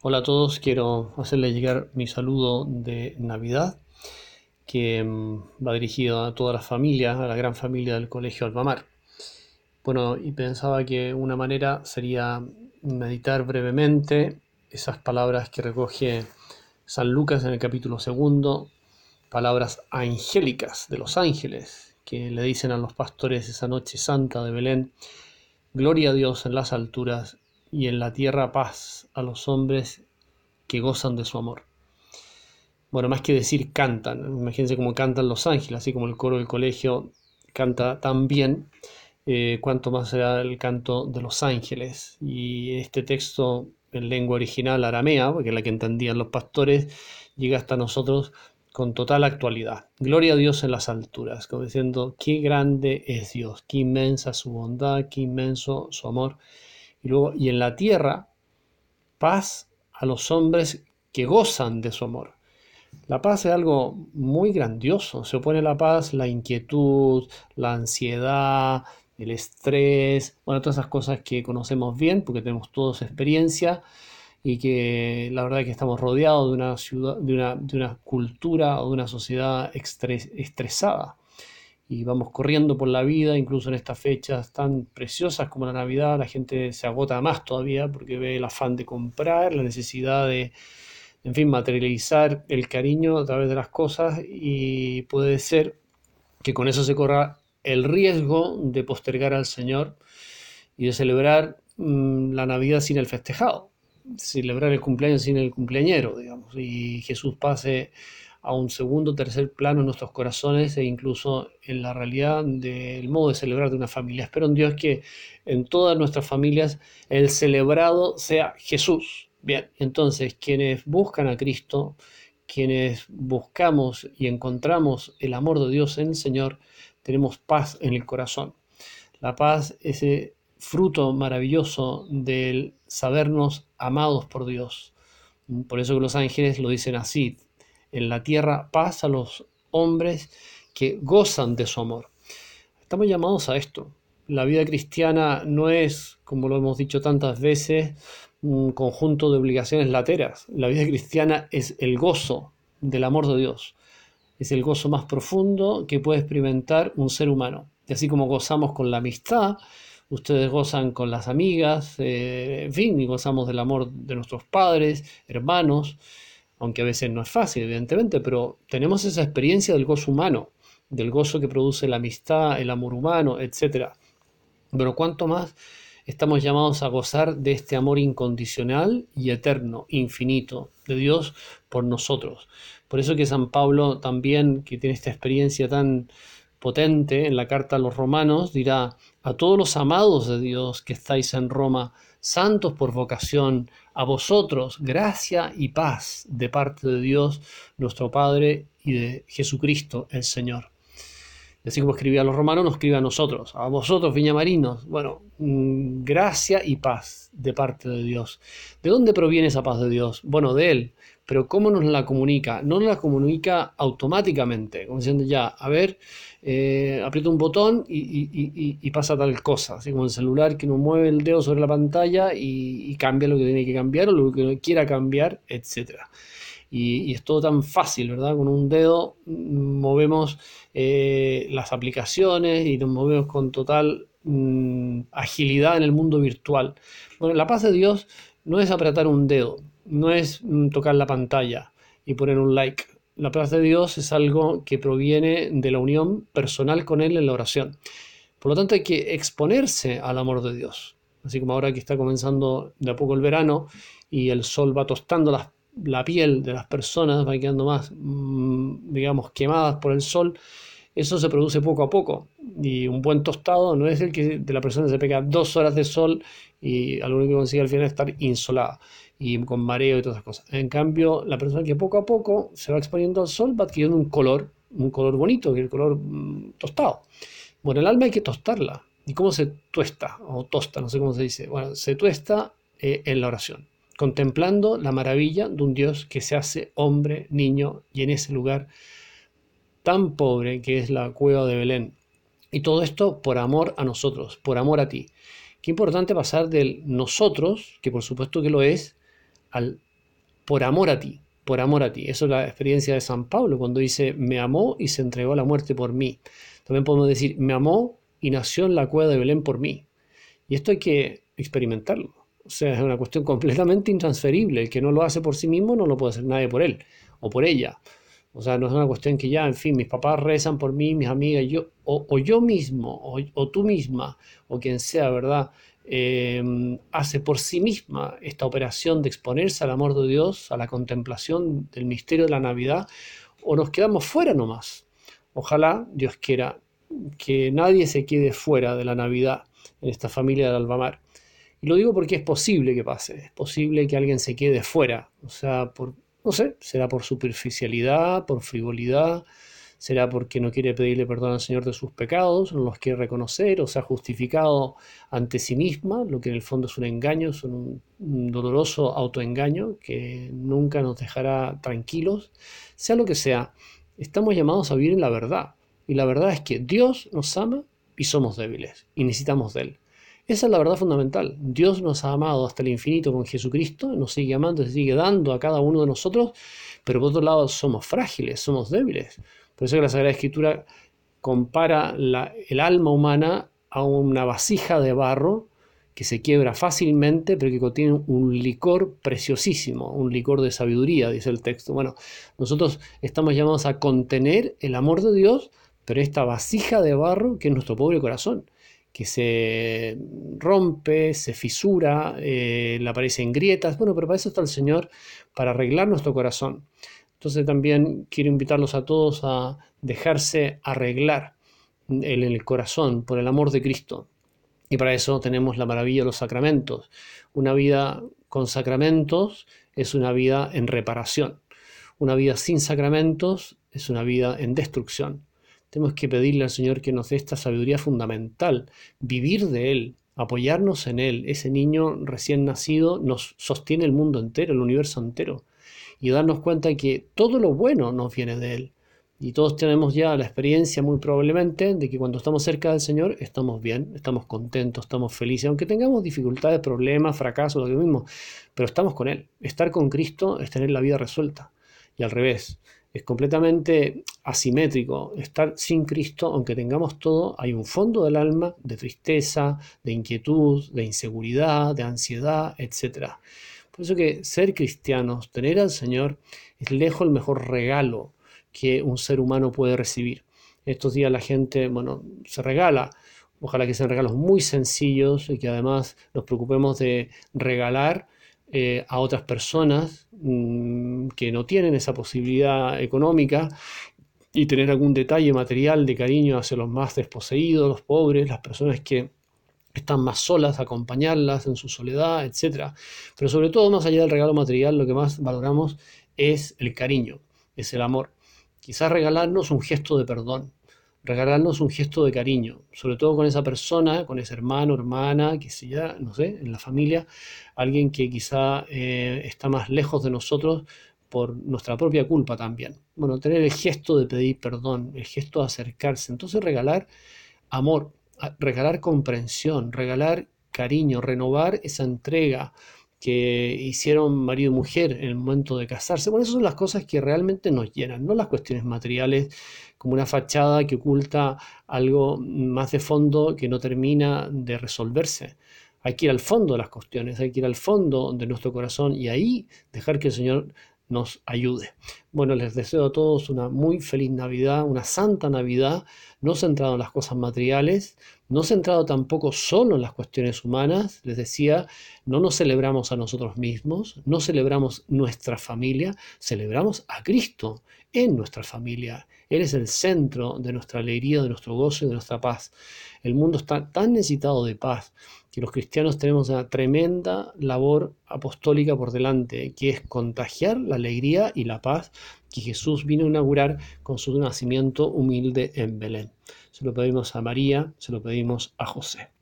Hola a todos, quiero hacerles llegar mi saludo de Navidad, que mm, va dirigido a toda la familia, a la gran familia del Colegio Albamar. Bueno, y pensaba que una manera sería meditar brevemente esas palabras que recoge San Lucas en el capítulo segundo, palabras angélicas de los ángeles, que le dicen a los pastores esa noche santa de Belén, Gloria a Dios en las alturas y en la tierra paz a los hombres que gozan de su amor. Bueno, más que decir cantan, imagínense cómo cantan los ángeles, así como el coro del colegio canta tan bien, eh, cuanto más será el canto de los ángeles. Y este texto en lengua original aramea, porque es la que entendían los pastores, llega hasta nosotros con total actualidad. Gloria a Dios en las alturas, como diciendo, qué grande es Dios, qué inmensa su bondad, qué inmenso su amor y luego, y en la tierra, paz a los hombres que gozan de su amor. La paz es algo muy grandioso. Se opone a la paz la inquietud, la ansiedad, el estrés, bueno, todas esas cosas que conocemos bien porque tenemos todos experiencia y que la verdad es que estamos rodeados de una ciudad, de una, de una cultura o de una sociedad estresada y vamos corriendo por la vida, incluso en estas fechas tan preciosas como la Navidad, la gente se agota más todavía porque ve el afán de comprar, la necesidad de, en fin, materializar el cariño a través de las cosas y puede ser que con eso se corra el riesgo de postergar al Señor y de celebrar mm, la Navidad sin el festejado, celebrar el cumpleaños sin el cumpleañero, digamos, y Jesús pase a un segundo, tercer plano en nuestros corazones e incluso en la realidad del modo de celebrar de una familia. Espero en Dios que en todas nuestras familias el celebrado sea Jesús. Bien, entonces quienes buscan a Cristo, quienes buscamos y encontramos el amor de Dios en el Señor, tenemos paz en el corazón. La paz, ese fruto maravilloso del sabernos amados por Dios. Por eso que los ángeles lo dicen así, en la tierra paz a los hombres que gozan de su amor. Estamos llamados a esto. La vida cristiana no es, como lo hemos dicho tantas veces, un conjunto de obligaciones lateras. La vida cristiana es el gozo del amor de Dios. Es el gozo más profundo que puede experimentar un ser humano. Y así como gozamos con la amistad, ustedes gozan con las amigas, eh, en fin, y gozamos del amor de nuestros padres, hermanos, aunque a veces no es fácil, evidentemente, pero tenemos esa experiencia del gozo humano, del gozo que produce la amistad, el amor humano, etc. Pero cuánto más estamos llamados a gozar de este amor incondicional y eterno, infinito, de Dios por nosotros. Por eso que San Pablo también, que tiene esta experiencia tan potente en la carta a los romanos, dirá, a todos los amados de Dios que estáis en Roma, santos por vocación, a vosotros gracia y paz de parte de Dios nuestro Padre y de Jesucristo el Señor. Y así como escribía a los romanos, nos escribe a nosotros, a vosotros viñamarinos. Bueno, mm, gracia y paz de parte de Dios. ¿De dónde proviene esa paz de Dios? Bueno, de Él. Pero ¿cómo nos la comunica? No nos la comunica automáticamente, como diciendo ya, a ver, eh, aprieto un botón y, pasa tal cosa, así como el celular que no mueve el dedo sobre la pantalla y, cambia lo que tiene que cambiar o lo que quiera cambiar, etc. Y, es todo tan fácil, ¿verdad? Con un dedo mm, movemos eh, las aplicaciones y nos movemos con total mm, agilidad en el mundo virtual. Bueno, la paz de Dios no es apretar un dedo, no es mm, tocar la pantalla y poner un like. La paz de Dios es algo que proviene de la unión personal con Él en la oración. Por lo tanto, hay que exponerse al amor de Dios. Así como ahora que está comenzando de a poco el verano y el sol va tostando la piel de las personas, va quedando más, mm, digamos, quemadas por el sol, eso se produce poco a poco. Y un buen tostado no es el que de la persona se pega dos horas de sol y a lo único que consigue al final es estar insolada y con mareo y todas esas cosas. En cambio, la persona que poco a poco se va exponiendo al sol va adquiriendo un color, un color bonito, que es el color mm, tostado. Bueno, el alma hay que tostarla. ¿Y cómo se tuesta? O tosta, no sé cómo se dice. Bueno, se tuesta eh, en la oración, contemplando la maravilla de un Dios que se hace hombre, niño, y en ese lugar tan pobre que es la cueva de Belén. Y todo esto por amor a nosotros, por amor a ti. Qué importante pasar del nosotros, que por supuesto que lo es, por amor a ti, por amor a ti. Eso es la experiencia de San Pablo cuando dice, me amó y se entregó a la muerte por mí. También podemos decir, me amó y nació en la cueva de Belén por mí. Y esto hay que experimentarlo. O sea, es una cuestión completamente intransferible. El que no lo hace por sí mismo no lo puede hacer nadie por él o por ella. O sea, no es una cuestión que ya, en fin, mis papás rezan por mí, mis amigas, yo, o, yo mismo, o, tú misma, o quien sea, ¿verdad? Em, hace por sí misma esta operación de exponerse al amor de Dios, a la contemplación del misterio de la Navidad, o nos quedamos fuera nomás. Ojalá Dios quiera que nadie se quede fuera de la Navidad en esta familia del Albamar. Y lo digo porque es posible que pase, es posible que alguien se quede fuera, o sea, no sé, será por superficialidad, por frivolidad, será porque no quiere pedirle perdón al Señor de sus pecados, no los quiere reconocer o se ha justificado ante sí misma, lo que en el fondo es un engaño, es un, doloroso autoengaño que nunca nos dejará tranquilos, sea lo que sea, estamos llamados a vivir en la verdad. Y la verdad es que Dios nos ama y somos débiles y necesitamos de Él. Esa es la verdad fundamental. Dios nos ha amado hasta el infinito con Jesucristo, nos sigue amando, se sigue dando a cada uno de nosotros, pero por otro lado somos frágiles, somos débiles. Por eso que la Sagrada Escritura compara el alma humana a una vasija de barro que se quiebra fácilmente, pero que contiene un licor preciosísimo, un licor de sabiduría, dice el texto. Bueno, nosotros estamos llamados a contener el amor de Dios, pero esta vasija de barro que es nuestro pobre corazón que se rompe, se fisura, eh, le aparecen grietas. Bueno, pero para eso está el Señor, para arreglar nuestro corazón. Entonces también quiero invitarlos a todos a dejarse arreglar en el corazón por el amor de Cristo. Y para eso tenemos la maravilla de los sacramentos. Una vida con sacramentos es una vida en reparación. Una vida sin sacramentos es una vida en destrucción. Tenemos que pedirle al Señor que nos dé esta sabiduría fundamental, vivir de Él, apoyarnos en Él. Ese niño recién nacido nos sostiene el mundo entero, el universo entero. Y darnos cuenta que todo lo bueno nos viene de Él. Y todos tenemos ya la experiencia muy probablemente de que cuando estamos cerca del Señor estamos bien, estamos contentos, estamos felices, aunque tengamos dificultades, problemas, fracasos, lo mismo, pero estamos con Él. Estar con Cristo es tener la vida resuelta. Y al revés, es completamente asimétrico. Estar sin Cristo, aunque tengamos todo, hay un fondo del alma de tristeza, de inquietud, de inseguridad, de ansiedad, etc. Por eso que ser cristianos, tener al Señor, es lejos el mejor regalo que un ser humano puede recibir. Estos días la gente, bueno, se regala. Ojalá que sean regalos muy sencillos y que además nos preocupemos de regalar eh, a otras personas mm, que no tienen esa posibilidad económica y tener algún detalle material de cariño hacia los más desposeídos, los pobres, las personas que están más solas, acompañarlas en su soledad, etc. Pero sobre todo, más allá del regalo material, lo que más valoramos es el cariño, es el amor. Quizás regalarnos un gesto de perdón, regalarnos un gesto de cariño, sobre todo con esa persona, con ese hermano, hermana, que sea, no sé, en la familia, alguien que quizá eh, está más lejos de nosotros por nuestra propia culpa también. Bueno, tener el gesto de pedir perdón, el gesto de acercarse, entonces regalar amor, regalar comprensión, regalar cariño, renovar esa entrega, que hicieron marido y mujer en el momento de casarse. Bueno, esas son las cosas que realmente nos llenan, no las cuestiones materiales como una fachada que oculta algo más de fondo que no termina de resolverse. Hay que ir al fondo de las cuestiones, hay que ir al fondo de nuestro corazón y ahí dejar que el Señor nos ayude. Bueno, les deseo a todos una muy feliz Navidad, una santa Navidad, no centrado en las cosas materiales, no centrado tampoco solo en las cuestiones humanas. Les decía, no nos celebramos a nosotros mismos, no celebramos nuestra familia, celebramos a Cristo en nuestra familia. Él es el centro de nuestra alegría, de nuestro gozo y de nuestra paz. El mundo está tan necesitado de paz que los cristianos tenemos una tremenda labor apostólica por delante, que es contagiar la alegría y la paz que Jesús vino a inaugurar con su nacimiento humilde en Belén. Se lo pedimos a María, se lo pedimos a José.